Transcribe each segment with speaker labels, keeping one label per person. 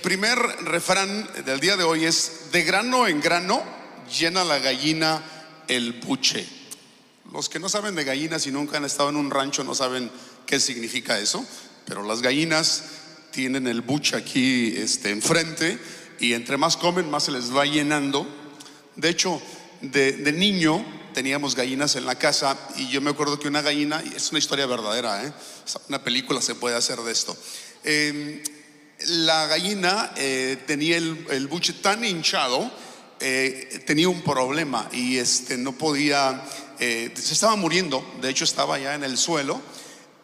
Speaker 1: primer refrán del día de hoy es, de grano en grano llena la gallina el buche. Los que no saben de gallinas y nunca han estado en un rancho no saben qué significa eso, pero las gallinas tienen el buche aquí este, enfrente y entre más comen más se les va llenando. De hecho, de, niño teníamos gallinas en la casa y yo me acuerdo que una gallina, y es una historia verdadera, ¿eh? una película se puede hacer de esto. Eh, la gallina eh, tenía el, buche tan hinchado, eh, tenía un problema y este, no podía, eh, se estaba muriendo, de hecho estaba ya en el suelo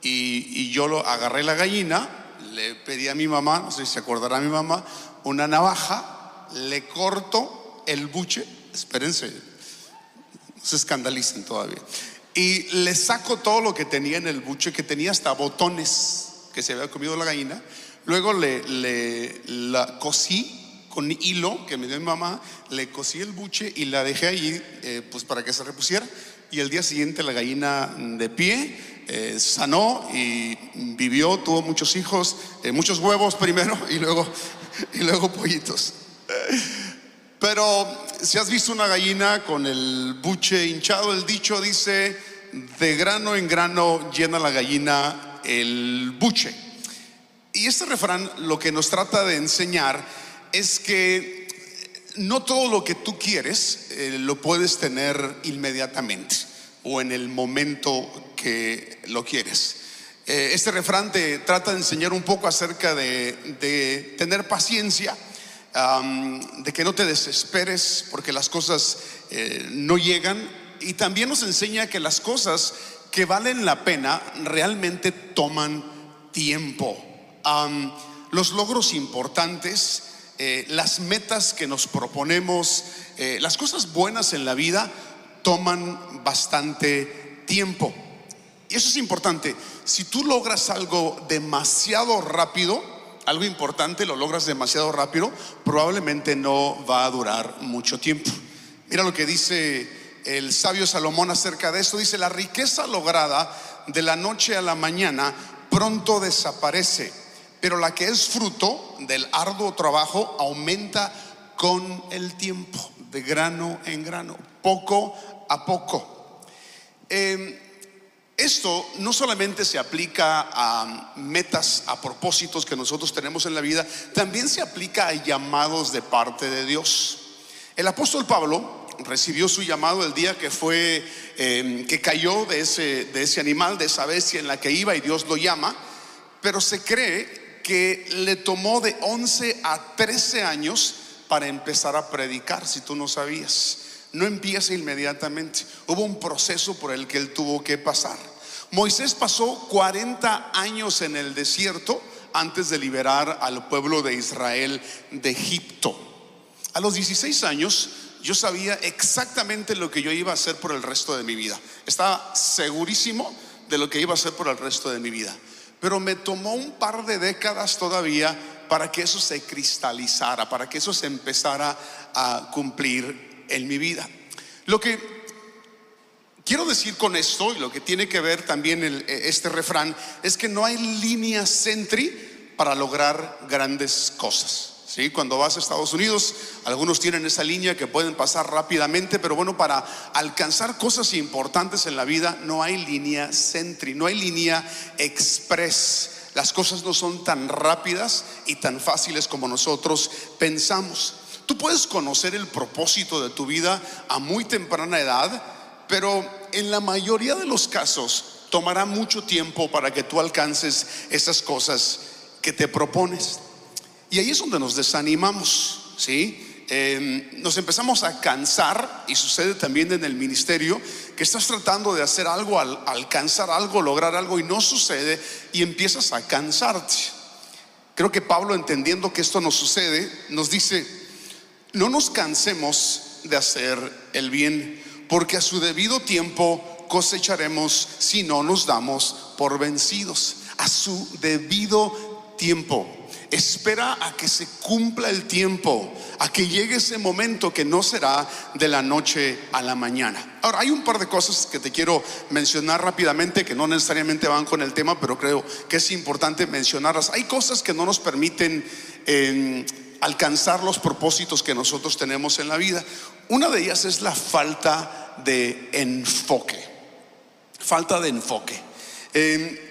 Speaker 1: y, y yo lo agarré la gallina, le pedí a mi mamá, no sé si se acordará mi mamá, una navaja, le corto el buche, espérense, no se escandalicen todavía, y le saco todo lo que tenía en el buche, que tenía hasta botones que se había comido la gallina, luego le, cosí con hilo que me dio mi mamá, le cosí el buche y la dejé allí eh, pues para que se repusiera. Y el día siguiente la gallina de pie eh, sanó y vivió, tuvo muchos hijos, eh, muchos huevos primero y luego, y luego pollitos. Pero si has visto una gallina con el buche hinchado, el dicho dice, de grano en grano llena la gallina el buche. Y este refrán lo que nos trata de enseñar es que no todo lo que tú quieres eh, lo puedes tener inmediatamente o en el momento que lo quieres. Eh, este refrán te trata de enseñar un poco acerca de, tener paciencia, de que no te desesperes porque las cosas eh, no llegan y también nos enseña que las cosas que valen la pena realmente toman tiempo. Los logros importantes, eh, las metas que nos proponemos, eh, las cosas buenas en la vida toman bastante tiempo. Y eso es importante. Si tú logras algo demasiado rápido, algo importante, lo logras demasiado rápido, probablemente no va a durar mucho tiempo. Mira lo que dice el sabio Salomón acerca de esto. Dice, la riqueza lograda de la noche a la mañana pronto desaparece, pero la que es fruto del arduo trabajo aumenta con el tiempo, de grano en grano, poco a poco. Eh, esto no solamente se aplica a metas, a propósitos que nosotros tenemos en la vida, también se aplica a llamados de parte de Dios. El apóstol Pablo recibió su llamado el día que fue, eh, que cayó de ese, de ese animal, de esa bestia en la que iba y Dios lo llama, pero se cree que le tomó de 11 a 13 años para empezar a predicar, si tú no sabías. No empieza inmediatamente. Hubo un proceso por el que él tuvo que pasar. Moisés pasó 40 años en el desierto antes de liberar al pueblo de Israel de Egipto. A los 16 años yo sabía exactamente lo que yo iba a hacer por el resto de mi vida. Estaba segurísimo de lo que iba a hacer por el resto de mi vida. Pero me tomó un par de décadas todavía para que eso se cristalizara, para que eso se empezara a cumplir en mi vida. Lo que quiero decir con esto y lo que tiene que ver también el- este refrán es que no hay línea centri para lograr grandes cosas. ¿Sí? Cuando vas a Estados Unidos, algunos tienen esa línea que pueden pasar rápidamente, pero bueno, para alcanzar cosas importantes en la vida no hay línea centri, no hay línea express. Las cosas no son tan rápidas y tan fáciles como nosotros pensamos. Tú puedes conocer el propósito de tu vida a muy temprana edad, pero en la mayoría de los casos tomará mucho tiempo para que tú alcances esas cosas que te propones. Y ahí es donde nos desanimamos, ¿sí? Eh, nos empezamos a cansar, y sucede también en el ministerio, que estás tratando de hacer algo, al, alcanzar algo, lograr algo, y no sucede, y empiezas a cansarte. Creo que Pablo, entendiendo que esto nos sucede, nos dice, no nos cansemos de hacer el bien, porque a su debido tiempo cosecharemos si no nos damos por vencidos. A su debido tiempo. Espera a que se cumpla el tiempo, a que llegue ese momento que no será de la noche a la mañana. Ahora, hay un par de cosas que te quiero mencionar rápidamente que no necesariamente van con el tema, pero creo que es importante mencionarlas. Hay cosas que no nos permiten en alcanzar los propósitos que nosotros tenemos en la vida. Una de ellas es la falta de enfoque. Falta de enfoque. Eh,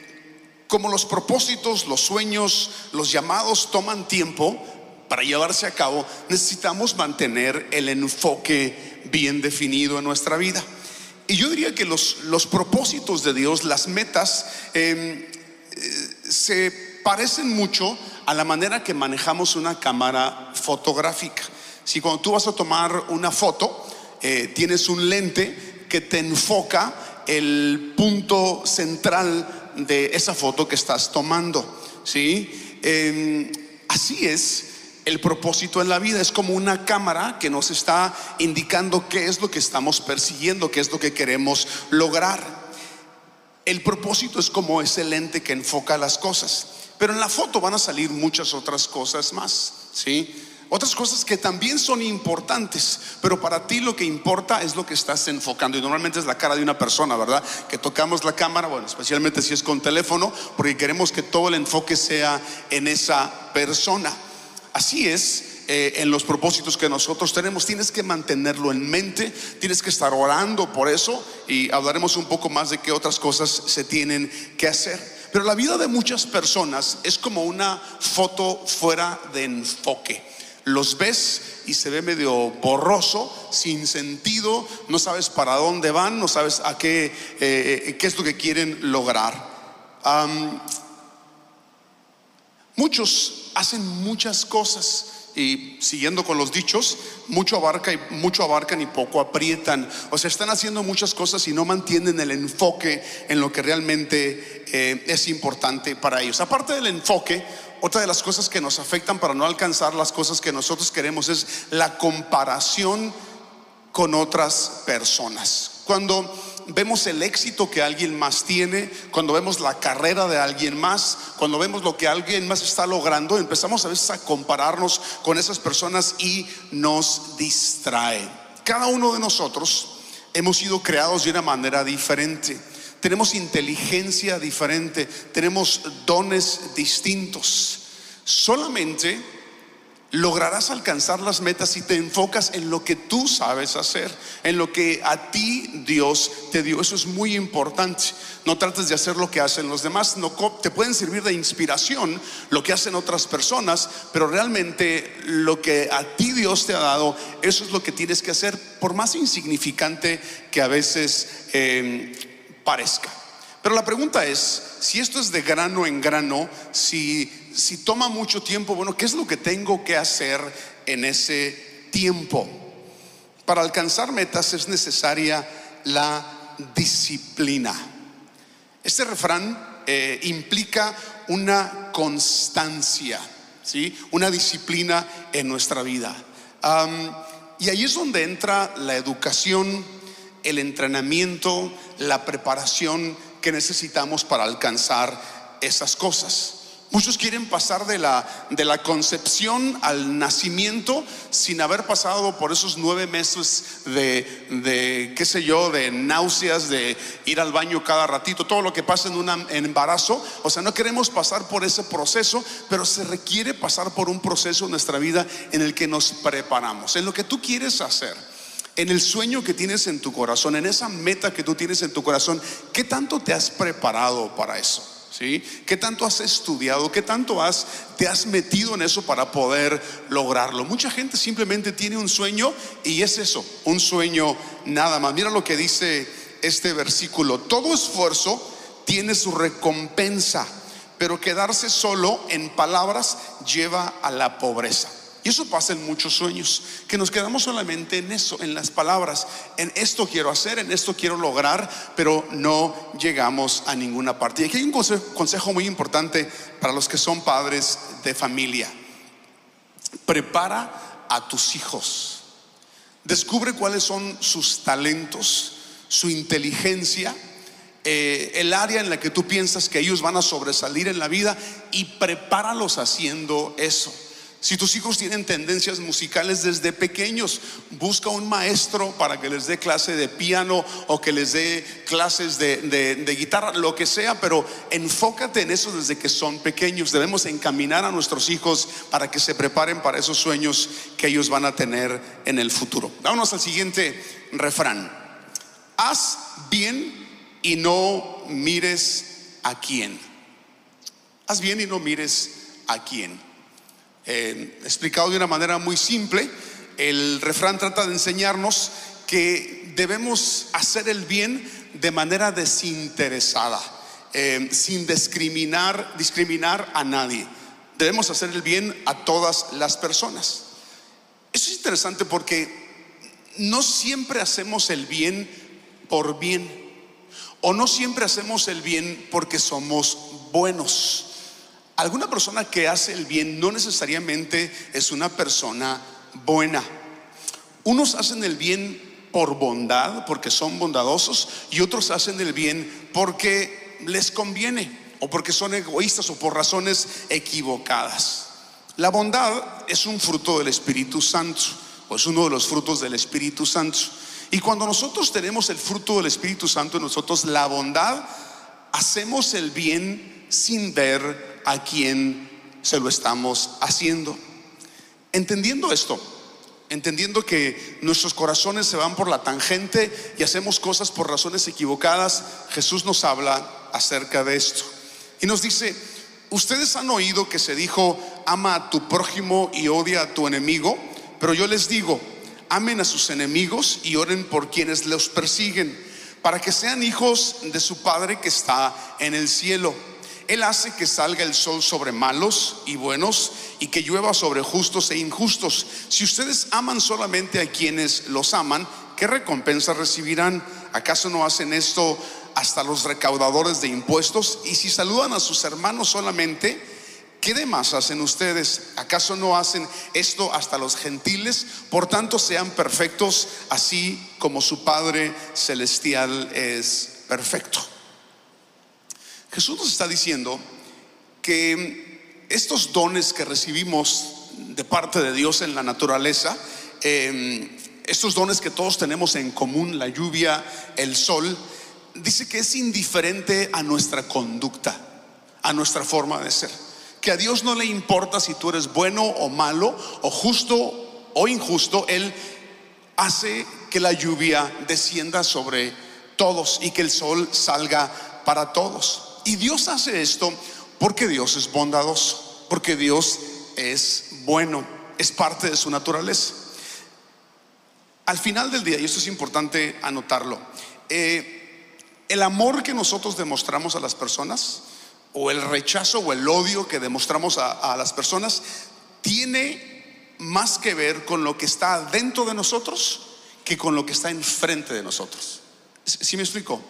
Speaker 1: como los propósitos, los sueños, los llamados toman tiempo para llevarse a cabo, necesitamos mantener el enfoque bien definido en nuestra vida. Y yo diría que los, los propósitos de Dios, las metas, em, eh, se parecen mucho a la manera que manejamos una cámara fotográfica. Si cuando tú vas a tomar una foto, eh, tienes un lente que te enfoca el punto central de esa foto que estás tomando. ¿sí? Em, así es el propósito en la vida. Es como una cámara que nos está indicando qué es lo que estamos persiguiendo, qué es lo que queremos lograr. El propósito es como ese lente que enfoca las cosas. Pero en la foto van a salir muchas otras cosas más. ¿sí? Otras cosas que también son importantes, pero para ti lo que importa es lo que estás enfocando. Y normalmente es la cara de una persona, ¿verdad? Que tocamos la cámara, bueno, especialmente si es con teléfono, porque queremos que todo el enfoque sea en esa persona. Así es, eh, en los propósitos que nosotros tenemos. Tienes que mantenerlo en mente, tienes que estar orando por eso y hablaremos un poco más de qué otras cosas se tienen que hacer. Pero la vida de muchas personas es como una foto fuera de enfoque los ves y se ve medio borroso, sin sentido, no sabes para dónde van, no sabes a qué, eh, qué es lo que quieren lograr. muchos hacen muchas cosas y siguiendo con los dichos, mucho abarca y mucho abarcan y poco aprietan. O sea, están haciendo muchas cosas y no mantienen el enfoque en lo que realmente eh, es importante para ellos. Aparte del enfoque, otra de las cosas que nos afectan para no alcanzar las cosas que nosotros queremos es la comparación con otras personas. Cuando vemos el éxito que alguien más tiene, cuando vemos la carrera de alguien más, cuando vemos lo que alguien más está logrando, empezamos a veces a compararnos con esas personas y nos distrae. Cada uno de nosotros hemos sido creados de una manera diferente. Tenemos inteligencia diferente, tenemos dones distintos. Solamente lograrás alcanzar las metas si te enfocas en lo que tú sabes hacer, en lo que a ti Dios te dio. Eso es muy importante. No trates de hacer lo que hacen los demás. Te pueden servir de inspiración lo que hacen otras personas, pero realmente lo que a ti Dios te ha dado, eso es lo que tienes que hacer, por más insignificante que a veces eh, parezca. Pero la pregunta es, si esto es de grano en grano, si, si toma mucho tiempo, bueno, ¿qué es lo que tengo que hacer en ese tiempo? Para alcanzar metas es necesaria la disciplina. Este refrán eh, implica una constancia, ¿sí? una disciplina en nuestra vida. y ahí es donde entra la educación, el entrenamiento, la preparación que necesitamos para alcanzar esas cosas. Muchos quieren pasar de la, de la concepción al nacimiento sin haber pasado por esos nueve meses de, de, qué sé yo, de náuseas, de ir al baño cada ratito, todo lo que pasa en un embarazo. O sea, no queremos pasar por ese proceso, pero se requiere pasar por un proceso en nuestra vida en el que nos preparamos, en lo que tú quieres hacer en el sueño que tienes en tu corazón, en esa meta que tú tienes en tu corazón, ¿qué tanto te has preparado para eso? ¿Sí? ¿Qué tanto has estudiado? ¿Qué tanto has, te has metido en eso para poder lograrlo? Mucha gente simplemente tiene un sueño y es eso, un sueño nada más. Mira lo que dice este versículo. Todo esfuerzo tiene su recompensa, pero quedarse solo en palabras lleva a la pobreza. Y eso pasa en muchos sueños, que nos quedamos solamente en eso, en las palabras, en esto quiero hacer, en esto quiero lograr, pero no llegamos a ninguna parte. Y aquí hay un consejo, muy importante para los que son padres de familia. Prepara a tus hijos. Descubre cuáles son sus talentos, su inteligencia, eh, el área en la que tú piensas que ellos van a sobresalir en la vida y prepáralos haciendo eso. Si tus hijos tienen tendencias musicales desde pequeños, busca un maestro para que les dé clase de piano o que les dé clases de, guitarra, lo que sea, pero enfócate en eso desde que son pequeños. Debemos encaminar a nuestros hijos para que se preparen para esos sueños que ellos van a tener en el futuro. Vámonos al siguiente refrán. Haz bien y no mires a quién. Haz bien y no mires a quién. Eh, explicado de una manera muy simple, el refrán trata de enseñarnos que debemos hacer el bien de manera desinteresada, eh, sin discriminar, discriminar a nadie. Debemos hacer el bien a todas las personas. Eso es interesante porque no siempre hacemos el bien por bien, o no siempre hacemos el bien porque somos buenos. Alguna persona que hace el bien no necesariamente es una persona buena. Unos hacen el bien por bondad, porque son bondadosos, y otros hacen el bien porque les conviene, o porque son egoístas, o por razones equivocadas. La bondad es un fruto del Espíritu Santo, o es uno de los frutos del Espíritu Santo. Y cuando nosotros tenemos el fruto del Espíritu Santo en nosotros, la bondad, hacemos el bien sin ver a quien se lo estamos haciendo. Entendiendo esto, entendiendo que nuestros corazones se van por la tangente y hacemos cosas por razones equivocadas, Jesús nos habla acerca de esto. Y nos dice, ustedes han oído que se dijo, ama a tu prójimo y odia a tu enemigo, pero yo les digo, amen a sus enemigos y oren por quienes los persiguen, para que sean hijos de su Padre que está en el cielo él hace que salga el sol sobre malos y buenos y que llueva sobre justos e injustos. Si ustedes aman solamente a quienes los aman, ¿qué recompensa recibirán? ¿Acaso no hacen esto hasta los recaudadores de impuestos? Y si saludan a sus hermanos solamente, ¿qué demás hacen ustedes? ¿Acaso no hacen esto hasta los gentiles? Por tanto, sean perfectos, así como su Padre Celestial es perfecto. Jesús nos está diciendo que estos dones que recibimos de parte de Dios en la naturaleza, em, estos dones que todos tenemos en común, la lluvia, el sol, dice que es indiferente a nuestra conducta, a nuestra forma de ser. Que a Dios no le importa si tú eres bueno o malo, o justo o injusto, Él hace que la lluvia descienda sobre todos y que el sol salga para todos. Y Dios hace esto porque Dios es bondadoso, porque Dios es bueno, es parte de su naturaleza. Al final del día, y esto es importante anotarlo, eh, el amor que nosotros demostramos a las personas, o el rechazo o el odio que demostramos a, las personas, tiene más que ver con lo que está dentro de nosotros que con lo que está enfrente de nosotros. ¿Sí me explico?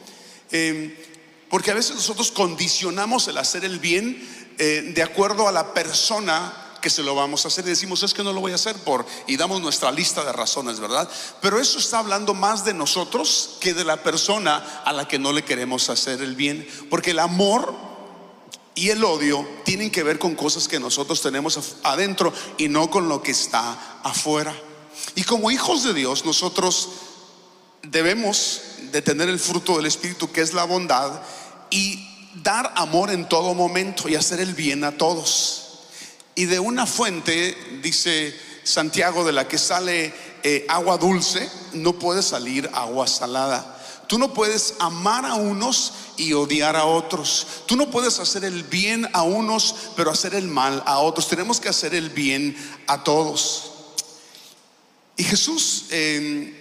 Speaker 1: Eh, porque a veces nosotros condicionamos el hacer el bien eh, de acuerdo a la persona que se lo vamos a hacer y decimos es que no lo voy a hacer por y damos nuestra lista de razones, ¿verdad? Pero eso está hablando más de nosotros que de la persona a la que no le queremos hacer el bien, porque el amor y el odio tienen que ver con cosas que nosotros tenemos adentro y no con lo que está afuera. Y como hijos de Dios, nosotros debemos de tener el fruto del Espíritu, que es la bondad, y dar amor en todo momento y hacer el bien a todos. Y de una fuente, dice Santiago, de la que sale eh, agua dulce, no puede salir agua salada. Tú no puedes amar a unos y odiar a otros. Tú no puedes hacer el bien a unos, pero hacer el mal a otros. Tenemos que hacer el bien a todos. Y Jesús eh,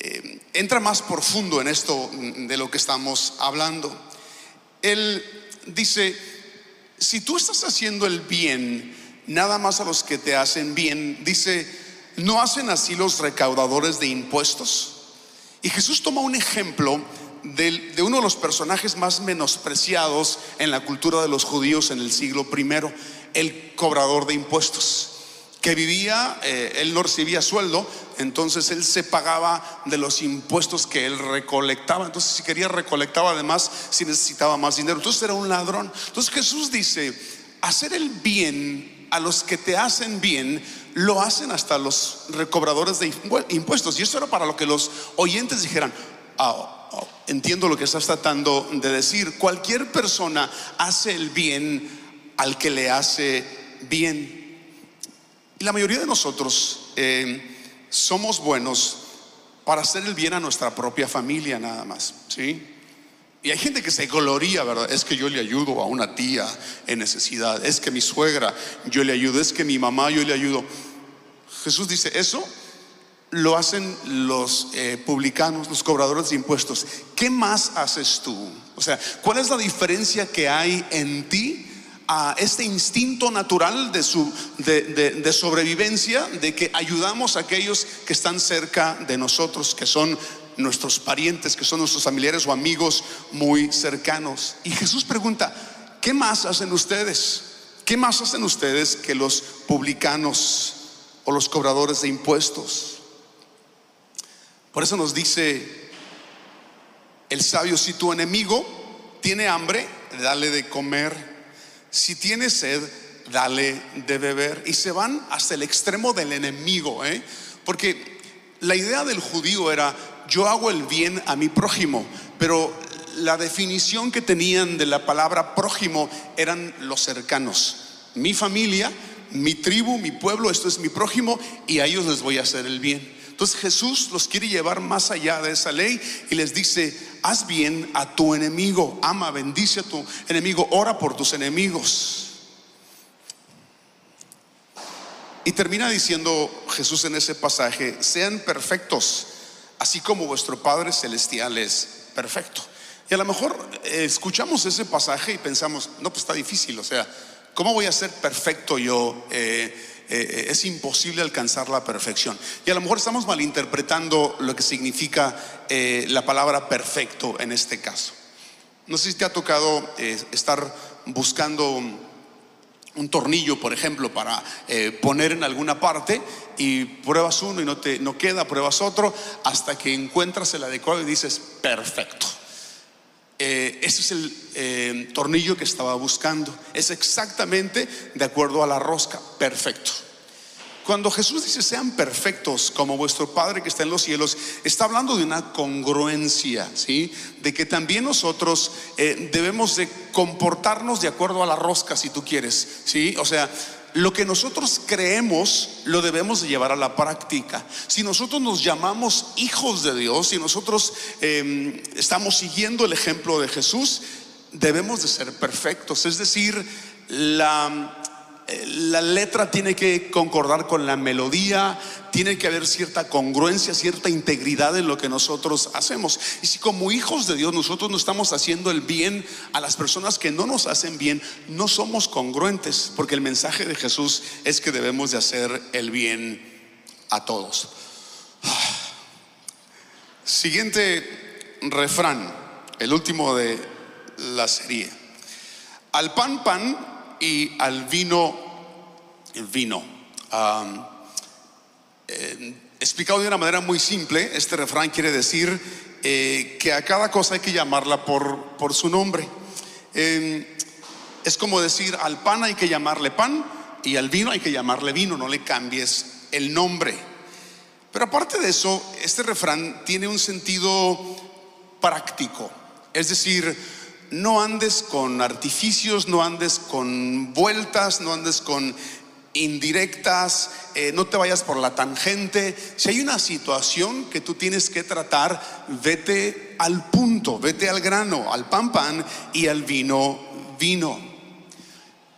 Speaker 1: eh, entra más profundo en esto de lo que estamos hablando él dice, si tú estás haciendo el bien, nada más a los que te hacen bien, dice, ¿no hacen así los recaudadores de impuestos? Y Jesús toma un ejemplo de, uno de los personajes más menospreciados en la cultura de los judíos en el siglo I, el cobrador de impuestos que vivía, eh, él no recibía sueldo, entonces él se pagaba de los impuestos que él recolectaba. Entonces si quería recolectaba además si necesitaba más dinero. Entonces era un ladrón. Entonces Jesús dice, hacer el bien a los que te hacen bien, lo hacen hasta los recobradores de impuestos. Y esto era para lo que los oyentes dijeran, ah, oh, entiendo lo que estás tratando de decir. Cualquier persona hace el bien al que le hace bien. Y la mayoría de nosotros eh, somos buenos para hacer el bien a nuestra propia familia nada más, ¿sí? Y hay gente que se gloría, ¿verdad? Es que yo le ayudo a una tía en necesidad, es que mi suegra yo le ayudo, es que mi mamá yo le ayudo. Jesús dice, eso lo hacen los eh, publicanos, los cobradores de impuestos. ¿Qué más haces tú? O sea, ¿cuál es la diferencia que hay en ti? A este instinto natural de, su, de, sobrevivencia, de que ayudamos a aquellos que están cerca de nosotros, que son nuestros parientes, que son nuestros familiares o amigos muy cercanos. Y Jesús pregunta, ¿qué más hacen ustedes? ¿Qué más hacen ustedes que los publicanos o los cobradores de impuestos? Por eso nos dice el sabio, si tu enemigo tiene hambre, dale de comer. Si tiene sed, dale de beber. Y se van hasta el extremo del enemigo, ¿eh? porque la idea del judío era, yo hago el bien a mi prójimo, pero la definición que tenían de la palabra prójimo eran los cercanos. Mi familia, mi tribu, mi pueblo, esto es mi prójimo y a ellos les voy a hacer el bien. Entonces Jesús los quiere llevar más allá de esa ley y les dice, haz bien a tu enemigo, ama, bendice a tu enemigo, ora por tus enemigos. Y termina diciendo Jesús en ese pasaje, sean perfectos así como vuestro Padre Celestial es perfecto. Y a lo mejor eh, escuchamos ese pasaje y pensamos, no, pues está difícil, o sea, ¿cómo voy a ser perfecto yo? Eh, eh, es imposible alcanzar la perfección. Y a lo mejor estamos malinterpretando lo que significa la palabra perfecto en este caso. No sé si te ha tocado estar buscando un tornillo, por ejemplo, para eh, poner en alguna parte y pruebas uno y no te no queda, pruebas otro, hasta que encuentras el adecuado y dices, perfecto. Eh, ese es el eh, tornillo que estaba buscando. Es exactamente de acuerdo a la rosca, perfecto. Cuando Jesús dice sean perfectos como vuestro Padre que está en los cielos, está hablando de una congruencia, ¿sí? De que también nosotros eh, debemos de comportarnos de acuerdo a la rosca, si tú quieres, ¿sí? O sea, lo que nosotros creemos lo debemos de llevar a la práctica. Si nosotros nos llamamos hijos de Dios, si nosotros em, estamos siguiendo el ejemplo de Jesús, debemos de ser perfectos. Es decir, la la letra tiene que concordar con la melodía, tiene que haber cierta congruencia, cierta integridad en lo que nosotros hacemos. Y si como hijos de Dios nosotros no estamos haciendo el bien a las personas que no nos hacen bien, no somos congruentes, porque el mensaje de Jesús es que debemos de hacer el bien a todos. Siguiente refrán, el último de la serie. Al pan pan y al vino vino. Eh, explicado de una manera muy simple, este refrán quiere decir eh, que a cada cosa hay que llamarla por, por su nombre. es como decir, al pan hay que llamarle pan y al vino hay que llamarle vino, no le cambies el nombre. Pero aparte de eso, este refrán tiene un sentido práctico. Es decir, no andes con artificios, no andes con vueltas, no andes con indirectas, eh, no te vayas por la tangente. Si hay una situación que tú tienes que tratar, vete al punto, vete al grano, al pan pan y al vino vino.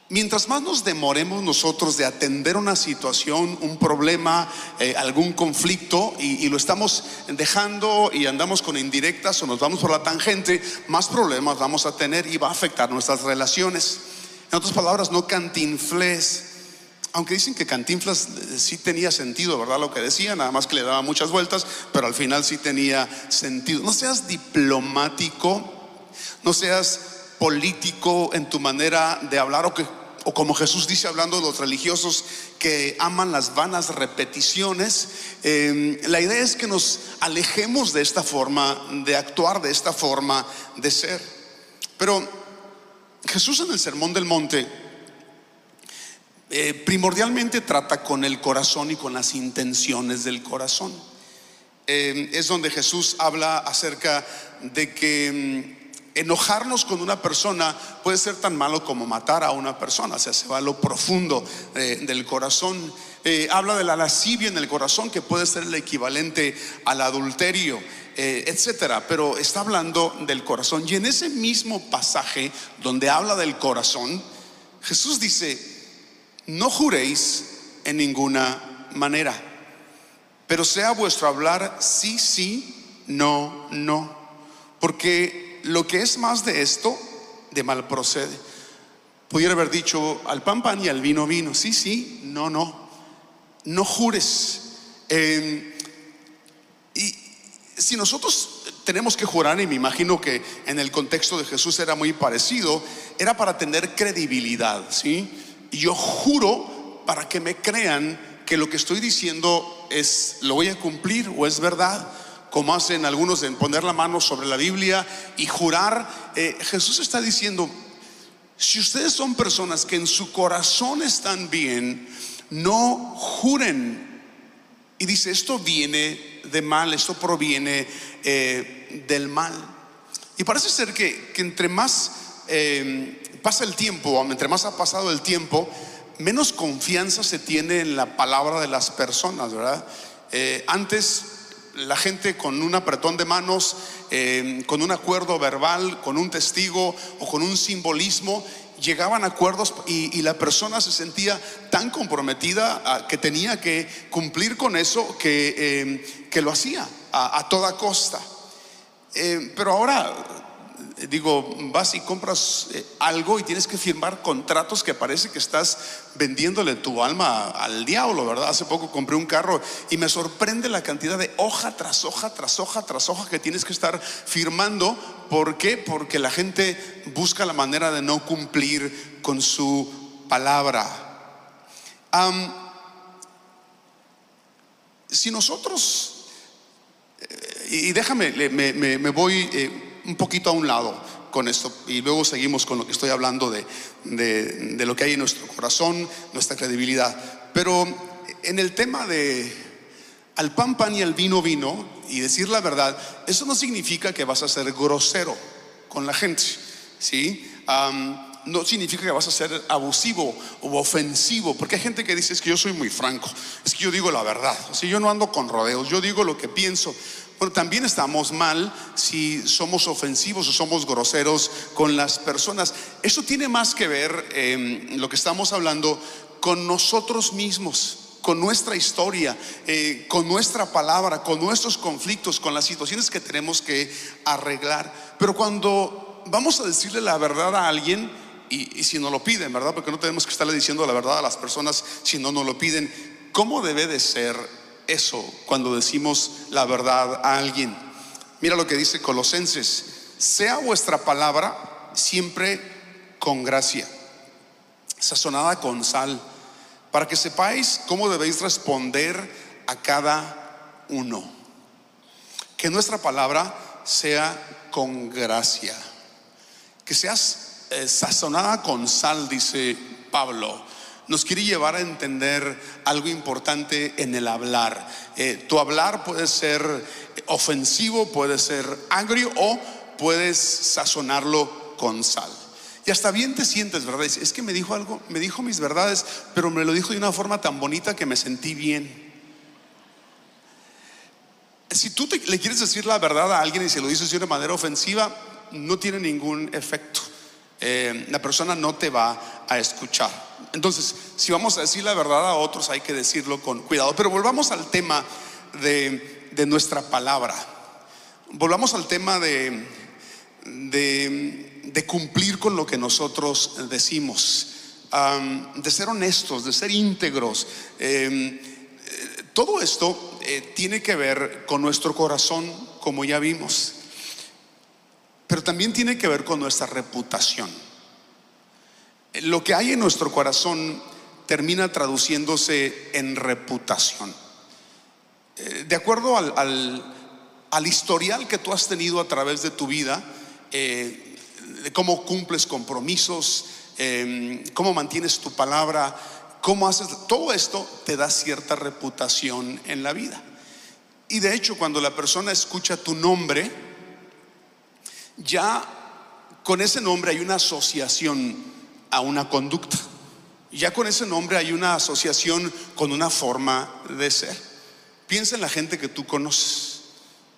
Speaker 1: Mientras más nos demoremos nosotros de atender una situación, un problema, eh, algún conflicto, y, lo estamos dejando y andamos con indirectas o nos vamos por la tangente, más problemas vamos a tener y va a afectar nuestras relaciones. En otras palabras, no cantinfles. Aunque dicen que Cantinflas eh, sí tenía sentido, ¿verdad? Lo que decía, nada más que le daba muchas vueltas, pero al final sí tenía sentido. No seas diplomático, no seas político en tu manera de hablar o, que, o como Jesús dice hablando de los religiosos que aman las vanas repeticiones. Em, la idea es que nos alejemos de esta forma de actuar, de esta forma de ser. Pero Jesús en el Sermón del Monte eh, primordialmente trata con el corazón y con las intenciones del corazón. Eh, es donde Jesús habla acerca de que mm, enojarnos con una persona puede ser tan malo como matar a una persona, o sea, se va a lo profundo eh, del corazón. Eh, habla de la lascivia en el corazón que puede ser el equivalente al adulterio, eh, etcétera, pero está hablando del corazón. Y en ese mismo pasaje donde habla del corazón, Jesús dice: No juréis en ninguna manera, pero sea vuestro hablar sí, sí, no, no, porque lo que es más de esto, de mal procede. Pudiera haber dicho al pan pan y al vino vino. Sí, sí, no, no. No jures. Em, y si nosotros tenemos que jurar, y me imagino que en el contexto de Jesús era muy parecido, era para tener credibilidad, ¿sí? Y yo juro para que me crean que lo que estoy diciendo es, lo voy a cumplir o es verdad como hacen algunos en poner la mano sobre la Biblia y jurar. Eh, Jesús está diciendo, si ustedes son personas que en su corazón están bien, no juren. Y dice, esto viene de mal, esto proviene eh, del mal. Y parece ser que, entre más eh, pasa el tiempo, entre más ha pasado el tiempo, menos confianza se tiene en la palabra de las personas, ¿verdad? antes la gente con un apretón de manos, eh, con un acuerdo verbal, con un testigo o con un simbolismo, llegaban a acuerdos y, la persona se sentía tan comprometida que tenía que cumplir con eso que, eh, que lo hacía a, toda costa. Eh, pero ahora digo, vas y compras eh, algo y tienes que firmar contratos que parece que estás vendiéndole tu alma al diablo, ¿verdad? Hace poco compré un carro y me sorprende la cantidad de hoja tras hoja, tras hoja, tras hoja que tienes que estar firmando. ¿Por qué? Porque la gente busca la manera de no cumplir con su palabra. si nosotros, eh, y déjame, me, voy... Eh, un poquito a un lado con esto y luego seguimos con lo que estoy hablando de, de, lo que hay en nuestro corazón, nuestra credibilidad. Pero en el tema de al pan pan y al vino vino y decir la verdad, eso no significa que vas a ser grosero con la gente, ¿sí? no significa que vas a ser abusivo o ofensivo, porque hay gente que dice es que yo soy muy franco, es que yo digo la verdad, si yo no ando con rodeos, yo digo lo que pienso. Bueno, también estamos mal si somos ofensivos o somos groseros con las personas. Eso tiene más que ver, eh, lo que estamos hablando, con nosotros mismos con nuestra historia, eh, con nuestra palabra, con nuestros conflictos, con las situaciones que tenemos que arreglar. Pero cuando vamos a decirle la verdad a alguien, y, si no lo piden, ¿verdad? Porque no tenemos que estarle diciendo la verdad a las personas si no nos lo piden, ¿cómo debe de ser eso cuando decimos la verdad a alguien. Mira lo que dice Colosenses, sea vuestra palabra siempre con gracia, sazonada con sal, para que sepáis cómo debéis responder a cada uno. Que nuestra palabra sea con gracia, que seas eh, sazonada con sal, dice Pablo nos quiere llevar a entender algo importante en el hablar. Eh, tu hablar puede ser ofensivo, puede ser agrio o puedes sazonarlo con sal. Y hasta bien te sientes, ¿verdad? Es que me dijo algo, me dijo mis verdades, pero me lo dijo de una forma tan bonita que me sentí bien. Si tú le quieres decir la verdad a alguien y se lo dices de una manera ofensiva, no tiene ningún efecto. Eh, la persona no te va a escuchar. Entonces, si vamos a decir la verdad a otros, hay que decirlo con cuidado. Pero volvamos al tema de, nuestra palabra. Volvamos al tema de, cumplir con lo que nosotros decimos, de ser honestos, de ser íntegros. Em, todo esto eh, tiene que ver con nuestro corazón, como ya vimos pero también tiene que ver con nuestra reputación. Lo que hay en nuestro corazón termina traduciéndose en reputación. Eh, de acuerdo al, historial que tú has tenido a través de tu vida, eh, cómo cumples compromisos, em, cómo mantienes tu palabra, ¿Cómo haces? Todo esto te da cierta reputación en la vida. Y de hecho, cuando la persona escucha tu nombre, ya con ese nombre hay una asociación a una conducta. Ya con ese nombre hay una asociación con una forma de ser. Piensa en la gente que tú conoces.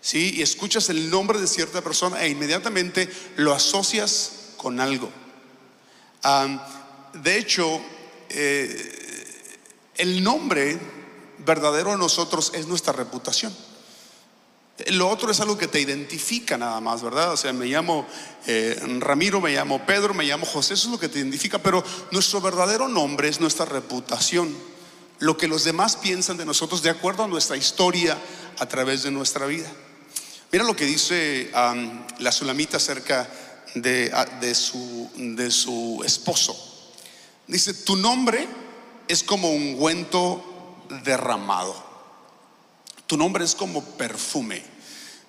Speaker 1: ¿Sí? Y escuchas el nombre de cierta persona e inmediatamente lo asocias con algo. de hecho, eh, el nombre verdadero de nosotros es nuestra reputación. Lo otro es algo que te identifica nada más, ¿verdad? O sea, me llamo eh, Ramiro, me llamo Pedro, me llamo José, eso es lo que te identifica, pero nuestro verdadero nombre es nuestra reputación, lo que los demás piensan de nosotros de acuerdo a nuestra historia a través de nuestra vida. Mira lo que dice la Sulamita acerca de, de, su, de su esposo. Dice, tu nombre es como un ungüento derramado. Tu nombre es como perfume.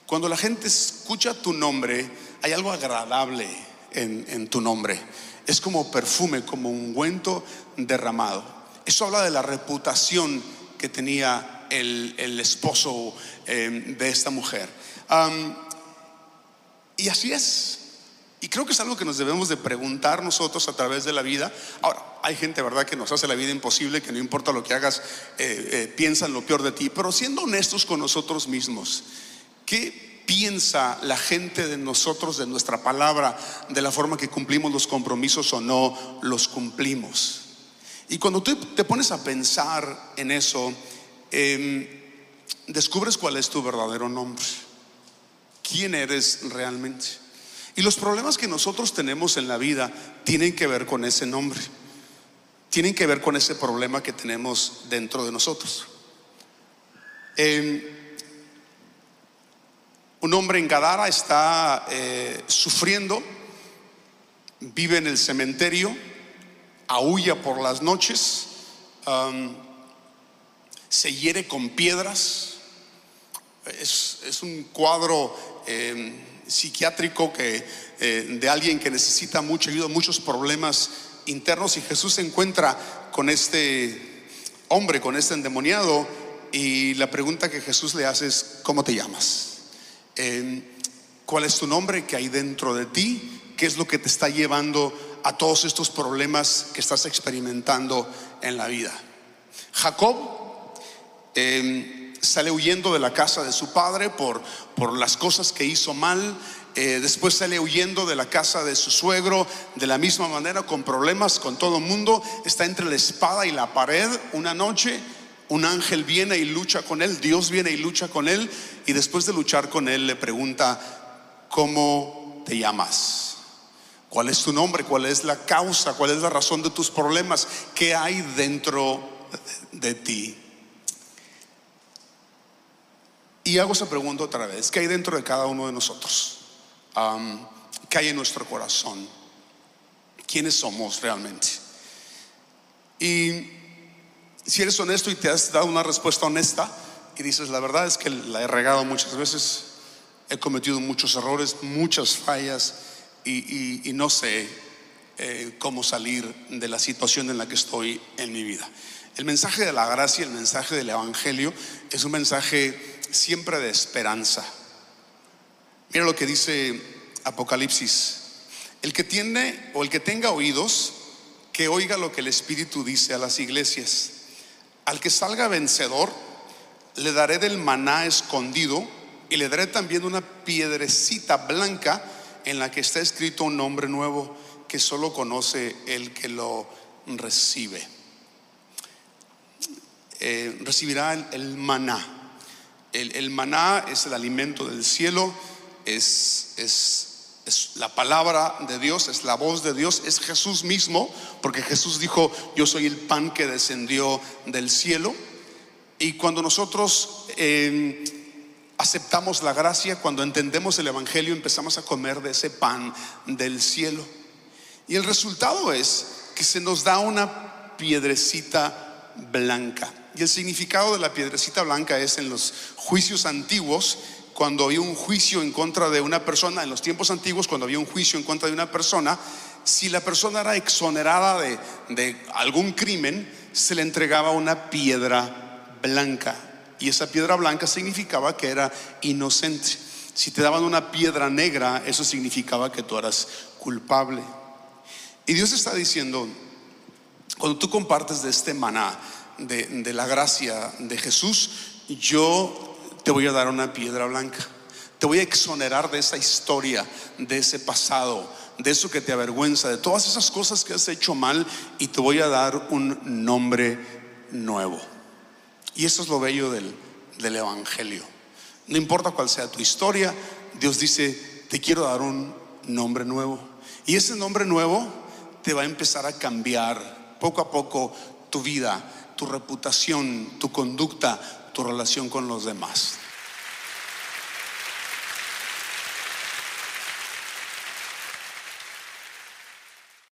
Speaker 1: Cuando la gente escucha tu nombre, hay algo agradable en, tu nombre. Es como perfume, como un ungüento derramado. Eso habla de la reputación que tenía el, esposo eh, de esta mujer. y así es. Y creo que es algo que nos debemos de preguntar nosotros a través de la vida. Ahora, hay gente, ¿verdad?, que nos hace la vida imposible, que no importa lo que hagas, eh, eh, piensan lo peor de ti. Pero siendo honestos con nosotros mismos, ¿qué piensa la gente de nosotros, de nuestra palabra, de la forma que cumplimos los compromisos o no los cumplimos? Y cuando tú te pones a pensar en eso, em, descubres cuál es tu verdadero nombre. ¿Quién eres realmente? Y los problemas que nosotros tenemos en la vida tienen que ver con ese nombre, tienen que ver con ese problema que tenemos dentro de nosotros. un hombre en Gadara está eh, sufriendo, vive en el cementerio, aúlla por las noches, se hiere con piedras. Es, un cuadro em, psiquiátrico que, eh, de alguien que necesita mucha ayuda, muchos problemas internos y Jesús se encuentra con este hombre, con este endemoniado y la pregunta que Jesús le hace es, ¿cómo te llamas? ¿Cuál es tu nombre que hay dentro de ti? ¿Qué es lo que te está llevando a todos estos problemas que estás experimentando en la vida? Jacob eh, sale huyendo de la casa de su padre por, por las cosas que hizo mal. Eh, después sale huyendo de la casa de su suegro de la misma manera, con problemas con todo el mundo. Está entre la espada y la pared una noche. Un ángel viene y lucha con él, Dios viene y lucha con él. Y después de luchar con él le pregunta, ¿cómo te llamas? ¿Cuál es tu nombre? ¿Cuál es la causa? ¿Cuál es la razón de tus problemas? ¿Qué hay dentro de ti? Y hago esa pregunta otra vez, ¿qué hay dentro de cada uno de nosotros? ¿Qué hay en nuestro corazón? ¿Quiénes somos realmente? Y si eres honesto y te has dado una respuesta honesta y dices, la verdad es que la he regado muchas veces, he cometido muchos errores, muchas fallas y, no sé eh, cómo salir de la situación en la que estoy en mi vida. El mensaje de la gracia, el mensaje del Evangelio es un mensaje siempre de esperanza. Mira lo que dice Apocalipsis. El que tiene o el que tenga oídos, que oiga lo que el Espíritu dice a las iglesias. Al que salga vencedor, le daré del maná escondido y le daré también una piedrecita blanca en la que está escrito un nombre nuevo que solo conoce el que lo recibe. Eh, recibirá el maná. El, maná es el alimento del cielo, es, es, la palabra de Dios, es la voz de Dios, es Jesús mismo, porque Jesús dijo, yo soy el pan que descendió del cielo. Y cuando nosotros em, aceptamos la gracia, cuando entendemos el Evangelio, empezamos a comer de ese pan del cielo. Y el resultado es que se nos da una piedrecita blanca. Y el significado de la piedrecita blanca es en los juicios antiguos, cuando había un juicio en contra de una persona, en los tiempos antiguos, cuando había un juicio en contra de una persona, si la persona era exonerada de, de algún crimen, se le entregaba una piedra blanca. Y esa piedra blanca significaba que era inocente. Si te daban una piedra negra, eso significaba que tú eras culpable. Y Dios está diciendo, cuando tú compartes de este maná, de, de la gracia de Jesús, yo te voy a dar una piedra blanca. Te voy a exonerar de esa historia, de ese pasado, de eso que te avergüenza, de todas esas cosas que has hecho mal y te voy a dar un nombre nuevo. Y eso es lo bello del, del Evangelio. No importa cuál sea tu historia, Dios dice, te quiero dar un nombre nuevo. Y ese nombre nuevo te va a empezar a cambiar poco a poco tu vida, tu reputación, tu conducta, tu relación con los demás.